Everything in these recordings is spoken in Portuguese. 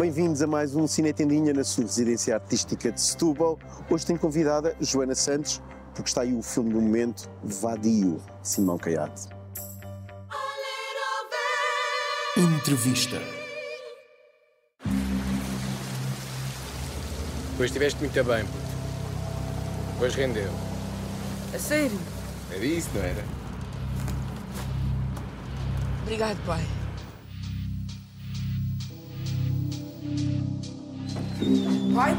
Bem-vindos a mais um Cine Tendinha na sua residência artística de Setúbal. Hoje tenho convidada Joana Santos, porque está aí o filme do momento, Vadio, Simão Caiate. Entrevista. Depois estiveste muito bem, puto. Depois rendeu. A sério? Era isso, não era? Obrigado, pai. Pai?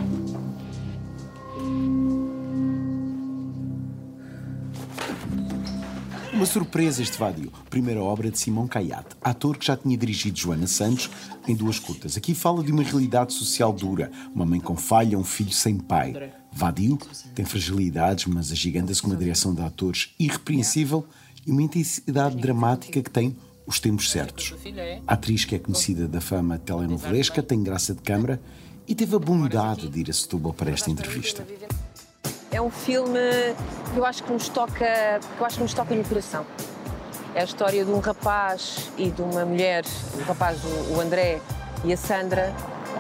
Uma surpresa este Vadio, primeira obra de Simão Caiate, ator que já tinha dirigido Joana Santos em duas curtas. Aqui fala de uma realidade social dura, uma mãe com falha, um filho sem pai. Vadio tem fragilidades, mas agiganta-se com uma direção de atores irrepreensível e uma intensidade dramática que tem os tempos certos. A atriz que é conhecida da fama telenovelesca tem graça de câmara e teve a bondade de ir a Setúbal para esta entrevista. É um filme que eu acho que nos toca, que eu acho que nos toca no coração. É a história de um rapaz e de uma mulher, o rapaz, o André e a Sandra,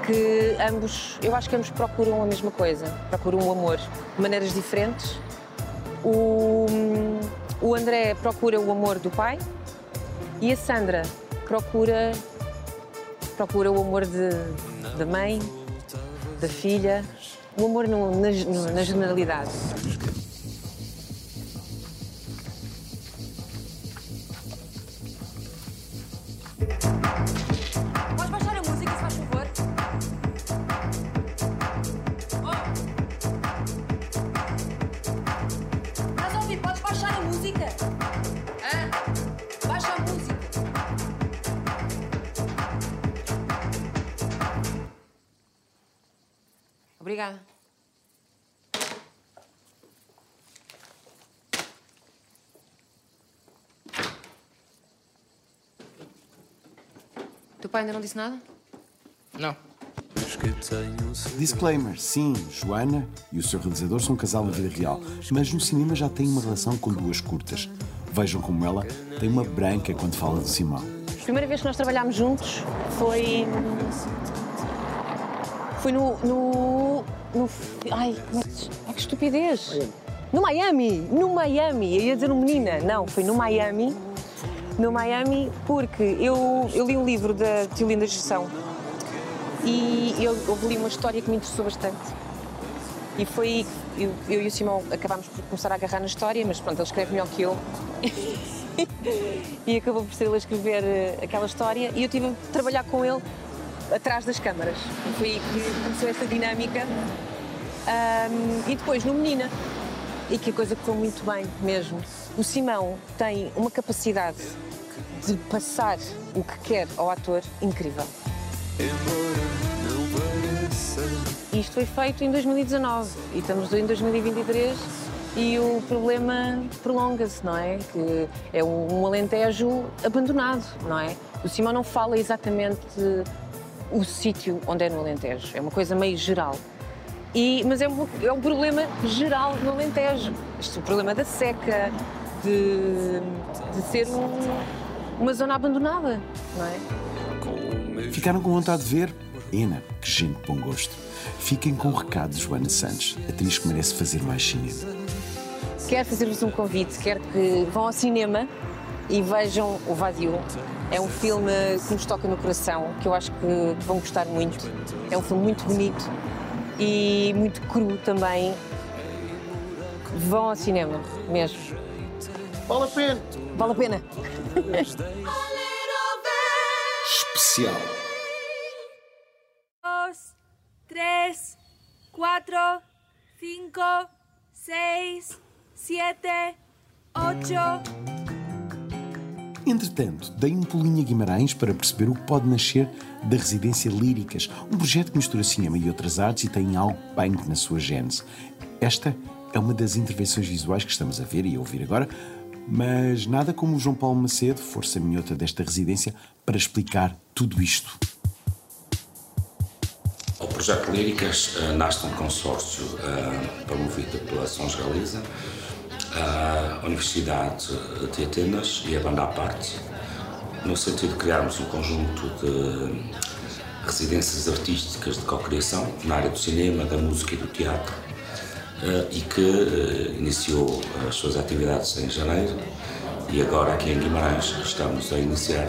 que ambos, eu acho que ambos procuram a mesma coisa, procuram o amor de maneiras diferentes. O, o André procura o amor do pai e a Sandra procura procura o amor de, da mãe, da filha, o amor no, na, no, na generalidade. Baixar a música, Obrigada. Teu pai ainda não disse nada? Não. Disclaimer: sim, Joana e o seu realizador são um casal na vida real, mas no cinema já têm uma relação com duas curtas. Vejam como ela tem uma branca quando fala de Simão. A primeira vez que nós trabalhámos juntos foi. Foi no. no, no é que, ai, que estupidez! No Miami! No Miami! Eu ia dizer no Menina. Não, foi no Miami. No Miami, porque eu, eu li um livro da Tiolinda Gestão e eu, eu li uma história que me interessou bastante. E foi eu, eu e o Simão acabámos por começar a agarrar na história, mas pronto, ele escreve melhor que eu. e acabou por ser ele a escrever eh, aquela história e eu tive a trabalhar com ele atrás das câmaras. Foi aí que começou esta dinâmica. Ahm, e depois no Menina, e que a coisa correu muito bem mesmo. O Simão tem uma capacidade de passar o que quer ao ator incrível. Isto foi feito em 2019 e estamos em 2023 e o problema prolonga-se, não é? Que é um, um alentejo abandonado, não é? O Simão não fala exatamente o sítio onde é no Alentejo, é uma coisa meio geral. E, mas é um, é um problema geral no Alentejo. Este é o problema da seca, de, de ser um- uma zona abandonada, não é? Ficaram com vontade de ver? Ena, que gente de bom gosto. Fiquem com o recado de Joana Santos, atriz que merece fazer mais cinema. Quero fazer-vos um convite, quero que vão ao cinema e vejam o Vadio. É um filme que nos toca no coração, que eu acho que vão gostar muito. É um filme muito bonito e muito cru também. Vão ao cinema, mesmo. Vale a pena! Vale a pena. Especial. dos, tres, cuatro, cinco, seis, siete, ocho. Entretanto, dei um pulinho a Guimarães para perceber o que pode nascer da Residência Líricas, um projeto que mistura cinema e outras artes e tem algo punk na sua gênese. Esta é uma das intervenções visuais que estamos a ver e a ouvir agora, mas nada como o João Paulo Macedo, força minhota desta residência, para explicar tudo isto. O projeto Líricas eh, nasce num consórcio eh, promovido pela Sons Galiza, a Universidade de Atenas e a Banda à Parte, no sentido de criarmos um conjunto de residências artísticas de co-criação na área do cinema, da música e do teatro e que iniciou as suas atividades em janeiro e agora aqui em Guimarães estamos a iniciar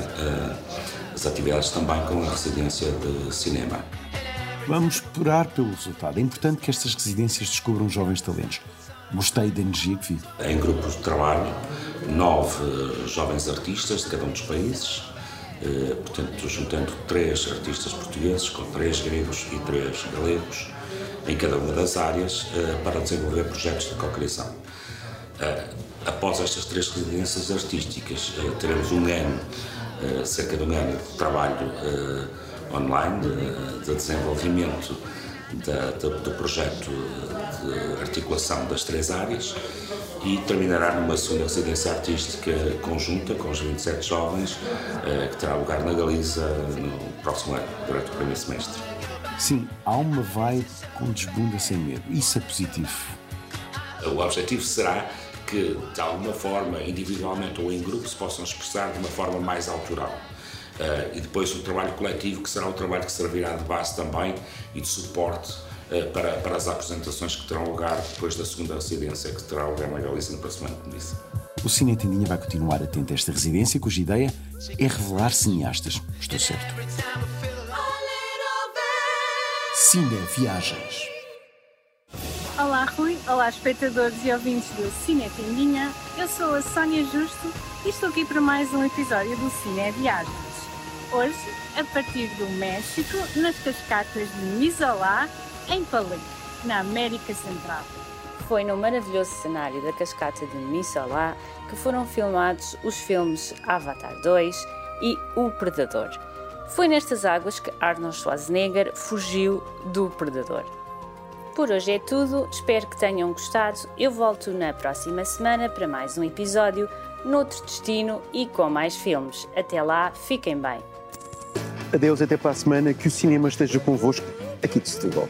as atividades também com a residência de cinema. Vamos esperar pelo resultado. É importante que estas residências descubram jovens talentos. Gostei da energia que vi. Em grupos de trabalho, nove jovens artistas de cada um dos países, eh, portanto, juntando três artistas portugueses com três gregos e três galegos em cada uma das áreas eh, para desenvolver projetos de cocriação. Eh, após estas três residências artísticas, teremos um ano, cerca de um ano de trabalho online, de desenvolvimento do projeto de articulação das três áreas e terminará numa segunda residência artística conjunta com os 27 jovens, eh, que terá lugar na Galiza no próximo ano, durante o primeiro semestre. Sim, há uma vibe com desbunda sem medo. Isso é positivo. O objetivo será que, de alguma forma, individualmente ou em grupo, se possam expressar de uma forma mais autoral. Uh, e depois o trabalho coletivo, que será o trabalho que servirá de base também e de suporte para, para as apresentações que terão lugar depois da segunda residência, que terá lugar na Galícia no próximo ano, como disse. O Cine Tendinha vai continuar atento a esta residência, cuja ideia é revelar cineastas. Estou certo. Cine Viagens. Olá Rui, olá espectadores e ouvintes do Cine Tendinha. Eu sou a Sónia Justo e estou aqui para mais um episódio do Cine Viagens. Hoje, a partir do México, nas cascatas de Misolá, em Palenque, na América Central. Foi no maravilhoso cenário da cascata de Misolá que foram filmados os filmes Avatar 2 e O Predador. Foi nestas águas que Arnold Schwarzenegger fugiu do Predador. Por hoje é tudo, espero que tenham gostado. Eu volto na próxima semana para mais um episódio, noutro destino e com mais filmes. Até lá, fiquem bem. Adeus, até para a semana. Que o cinema esteja convosco aqui de Setúbal.